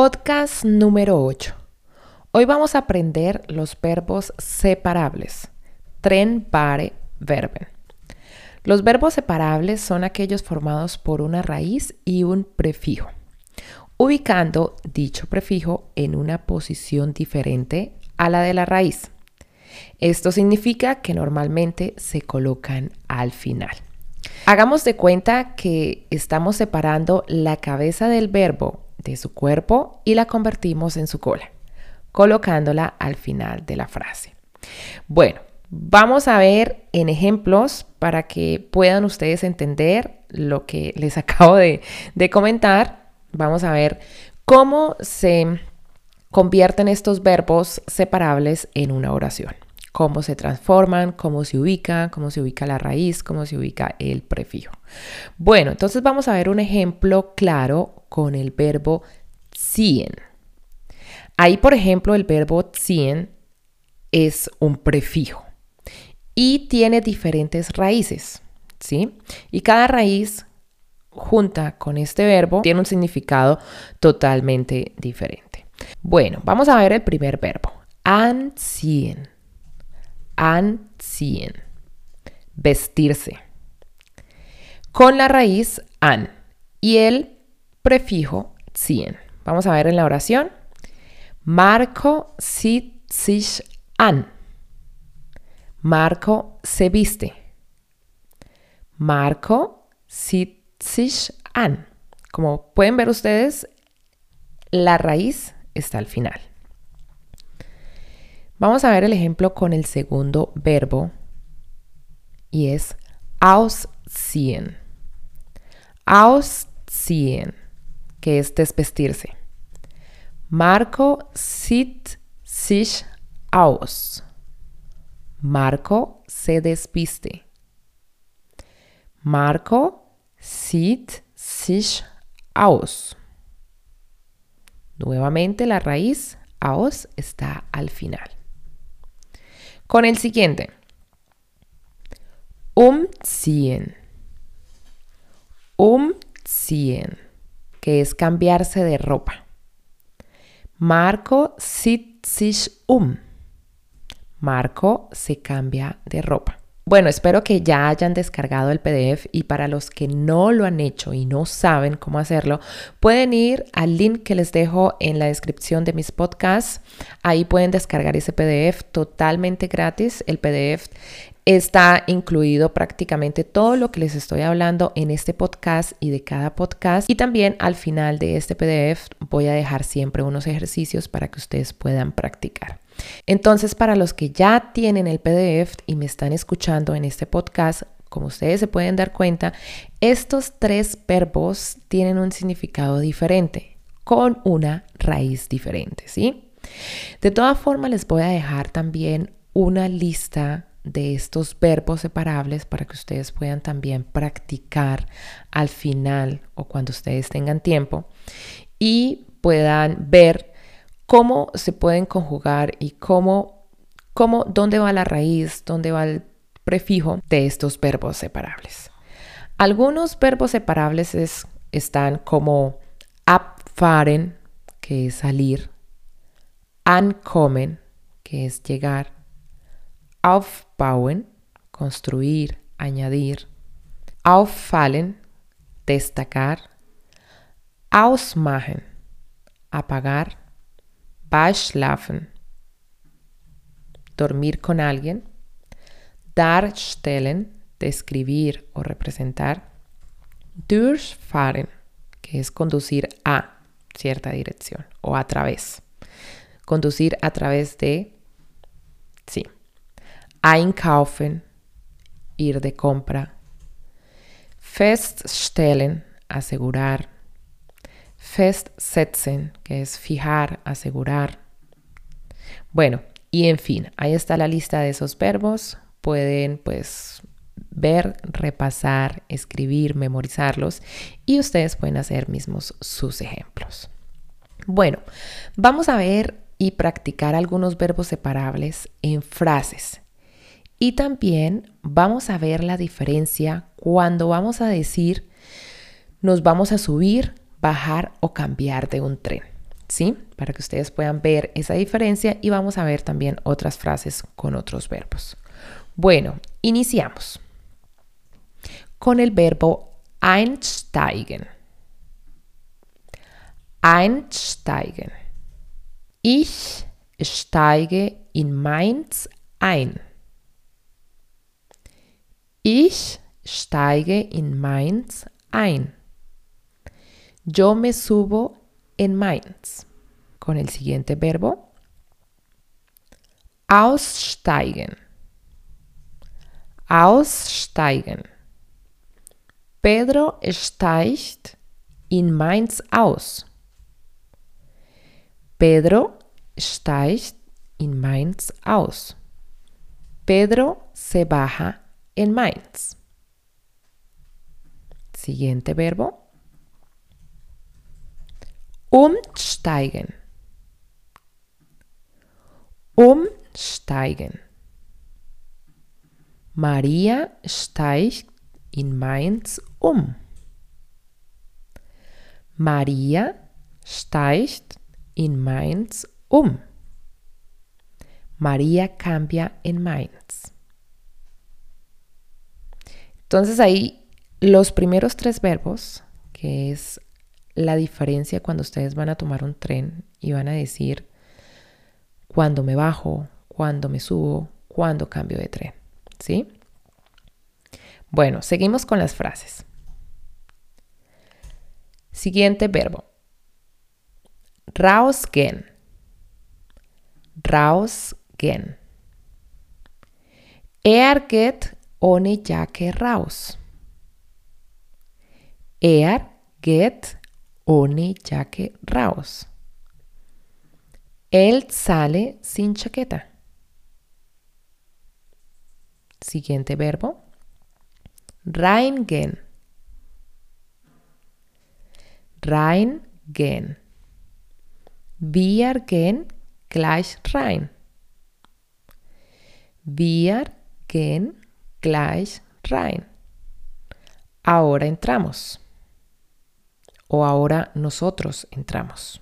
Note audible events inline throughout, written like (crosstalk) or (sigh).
Podcast número 8. Hoy vamos a aprender los verbos separables. Tren, pare, verben. Los verbos separables son aquellos formados por una raíz y un prefijo, ubicando dicho prefijo en una posición diferente a la de la raíz. Esto significa que normalmente se colocan al final. Hagamos de cuenta que estamos separando la cabeza del verbo de su cuerpo y la convertimos en su cola, colocándola al final de la frase. Bueno, vamos a ver en ejemplos para que puedan ustedes entender lo que (laughs) les acabo de, comentar. Vamos a ver cómo se convierten estos verbos separables en una oración cómo se transforman, cómo se ubican, cómo se ubica la raíz, cómo se ubica el prefijo. Bueno, entonces vamos a ver un ejemplo claro con el verbo ziehen. Ahí, por ejemplo, el verbo ziehen es un prefijo y tiene diferentes raíces, ¿sí? Y cada raíz junta con este verbo tiene un significado totalmente diferente. Bueno, vamos a ver el primer verbo, anziehen anziehen, vestirse, con la raíz an y el prefijo ziehen. Vamos a ver en la oración. Marco sieht sich an. Marco se viste. Marco sieht sich an. Como pueden ver ustedes, la raíz está al final. Vamos a ver el ejemplo con el segundo verbo y es ausziehen. Ausziehen, que es desvestirse. Marco sieht sich aus. Marco se despiste. Marco sieht sich aus. Nuevamente la raíz aus está al final con el siguiente. Umziehen. Umziehen, que es cambiarse de ropa. Marco zieht sich um. Marco se cambia de ropa. Bueno, espero que ya hayan descargado el PDF y para los que no lo han hecho y no saben cómo hacerlo, pueden ir al link que les dejo en la descripción de mis podcasts. Ahí pueden descargar ese PDF totalmente gratis. El PDF está incluido prácticamente todo lo que les estoy hablando en este podcast y de cada podcast. Y también al final de este PDF voy a dejar siempre unos ejercicios para que ustedes puedan practicar. Entonces, para los que ya tienen el PDF y me están escuchando en este podcast, como ustedes se pueden dar cuenta, estos tres verbos tienen un significado diferente, con una raíz diferente, ¿sí? De todas formas, les voy a dejar también una lista de estos verbos separables para que ustedes puedan también practicar al final o cuando ustedes tengan tiempo y puedan ver cómo se pueden conjugar y cómo, cómo, dónde va la raíz, dónde va el prefijo de estos verbos separables. Algunos verbos separables están como abfahren, que es salir, ankommen, que es llegar, aufbauen, construir, añadir, auffallen, destacar, ausmachen, apagar, Beischlafen, dormir con alguien, darstellen, describir o representar, durchfahren, que es conducir a cierta dirección o a través. Conducir a través de, sí. Einkaufen, ir de compra. Feststellen, asegurar festsetzen, que es fijar, asegurar. Bueno, y en fin, ahí está la lista de esos verbos. Pueden pues ver, repasar, escribir, memorizarlos y ustedes pueden hacer mismos sus ejemplos. Bueno, vamos a ver y practicar algunos verbos separables en frases. Y también vamos a ver la diferencia cuando vamos a decir nos vamos a subir bajar o cambiar de un tren. ¿sí? Para que ustedes puedan ver esa diferencia y vamos a ver también otras frases con otros verbos. Bueno, iniciamos con el verbo einsteigen. Einsteigen. Ich steige in Mainz ein. Ich steige in Mainz ein. Yo me subo en Mainz. Con el siguiente verbo. Aussteigen. Aussteigen. Pedro steigt in Mainz aus. Pedro steigt in Mainz aus. Pedro se baja en Mainz. Siguiente verbo. Umsteigen. Umsteigen. Maria steigt in Mainz um. Maria steigt in Mainz um. María cambia en Mainz. Entonces ahí los primeros tres verbos, que es la diferencia cuando ustedes van a tomar un tren y van a decir cuándo me bajo, cuándo me subo, cuándo cambio de tren. ¿Sí? Bueno, seguimos con las frases. Siguiente verbo. Rausgehen. Rausgehen. Er geht ohne Jacke raus. Er geht ohne Jacke raus. Él sale sin chaqueta. Siguiente verbo. Reingehen. Reingehen. Wir gehen gleich rein. Wir gehen gleich rein. Ahora entramos o ahora nosotros entramos.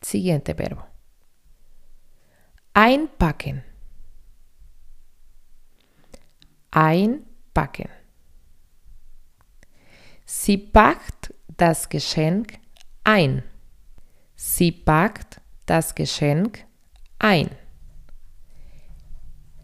Siguiente verbo. Einpacken. Einpacken. Sie packt das Geschenk ein. Sie packt das Geschenk ein.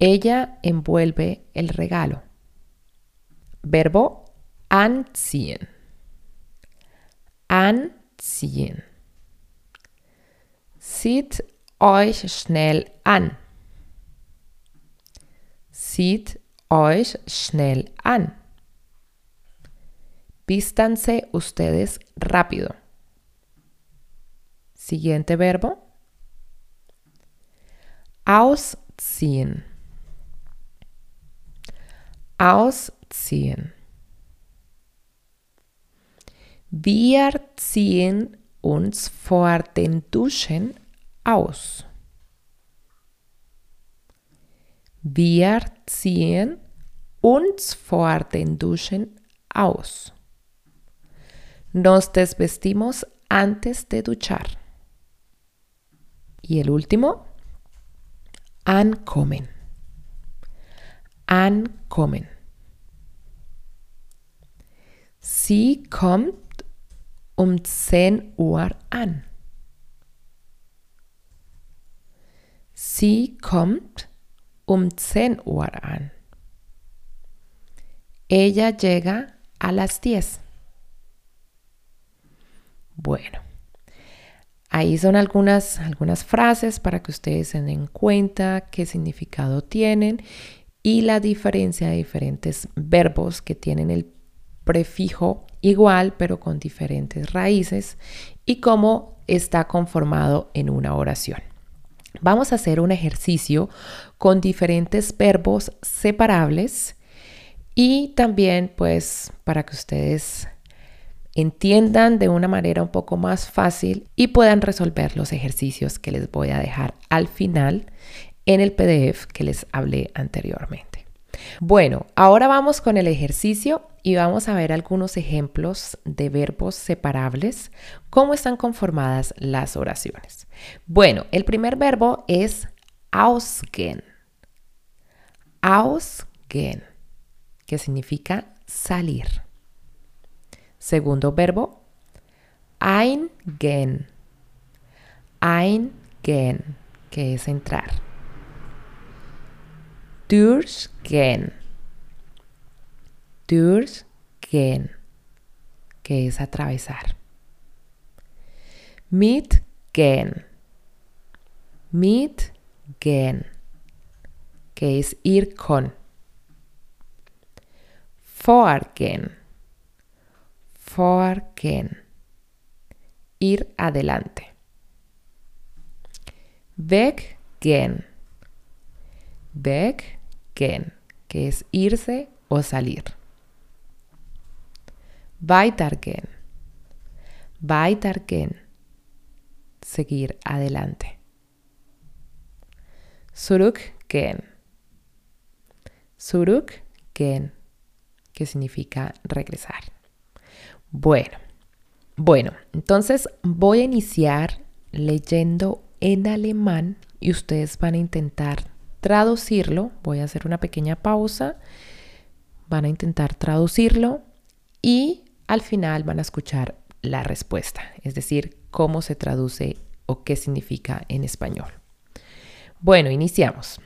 Ella envuelve el regalo. Verbo anziehen anziehen. Sieht euch schnell an. Sieht euch schnell an. Vístanse ustedes rápido. Siguiente verbo. Ausziehen. Ausziehen. Wir ziehen uns vor den Duschen aus. Wir ziehen uns vor den Duschen aus. Nos desvestimos antes de duchar. Y el último, ankommen. Ankommen. Sie kommt um 10 Uhr an. Sie kommt um 10 Uhr an. Ella llega a las 10. Bueno, ahí son algunas, algunas frases para que ustedes se den cuenta qué significado tienen y la diferencia de diferentes verbos que tienen el prefijo igual pero con diferentes raíces y cómo está conformado en una oración. Vamos a hacer un ejercicio con diferentes verbos separables y también pues para que ustedes entiendan de una manera un poco más fácil y puedan resolver los ejercicios que les voy a dejar al final en el PDF que les hablé anteriormente. Bueno, ahora vamos con el ejercicio y vamos a ver algunos ejemplos de verbos separables, cómo están conformadas las oraciones. Bueno, el primer verbo es ausgehen. Ausgehen, que significa salir. Segundo verbo, eingehen. Eingehen, que es entrar. Durchgehen. Durchgehen, que es atravesar. Mitgehen. Mitgehen, que es ir con. Vorgehen. Vorgehen. Ir adelante. Weggehen. Weggehen, que es irse o salir. Weitergehen. Weitergehen. Seguir adelante. Zurückgehen. Zurückgehen, que significa regresar. Bueno, bueno, entonces voy a iniciar leyendo en alemán y ustedes van a intentar traducirlo. Voy a hacer una pequeña pausa. Van a intentar traducirlo y al final van a escuchar la respuesta, es decir, cómo se traduce o qué significa en español. Bueno, iniciamos.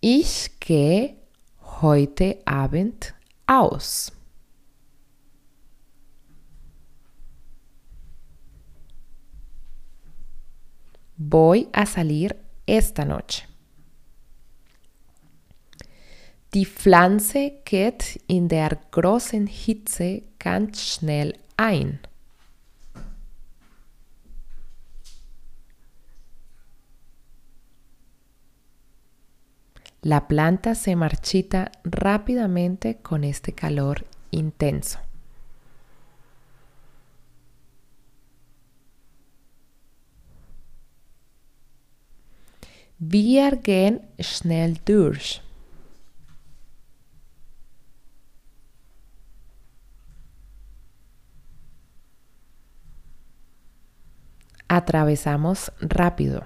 Ich gehe heute Abend aus. Voy a salir esta noche. Die Pflanze geht in der großen Hitze ganz schnell ein. La planta se marchita rápidamente con este calor intenso. Wir gehen schnell durch. Atravesamos rápido.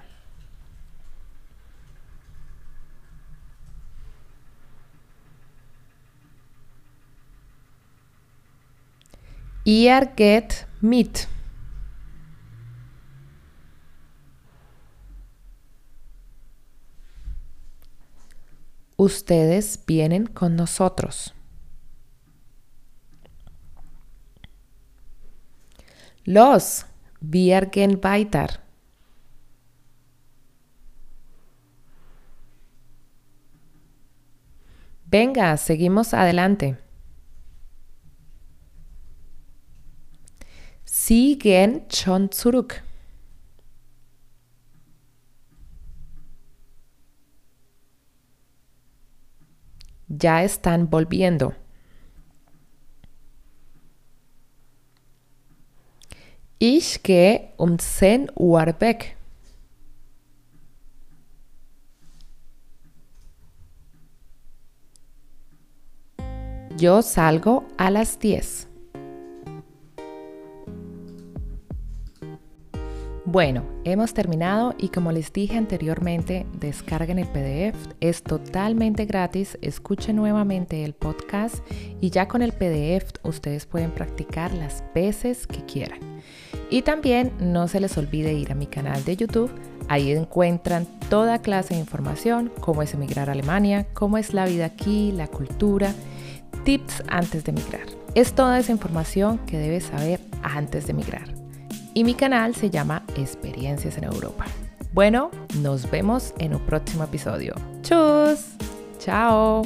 Ihr geht mit. Ustedes vienen con nosotros. Los, wir gehen. Venga, seguimos adelante. Sie gehen schon zurück. Ya están volviendo. Ich gehe um 10 Uhr. Yo salgo a las 10. Bueno, hemos terminado y como les dije anteriormente, descarguen el PDF, es totalmente gratis, escuchen nuevamente el podcast y ya con el PDF ustedes pueden practicar las veces que quieran. Y también no se les olvide ir a mi canal de YouTube, ahí encuentran toda clase de información, cómo es emigrar a Alemania, cómo es la vida aquí, la cultura, tips antes de emigrar. Es toda esa información que debes saber antes de emigrar y mi canal se llama Experiencias en Europa. Bueno, nos vemos en un próximo episodio. ¡Chus! ¡Chao!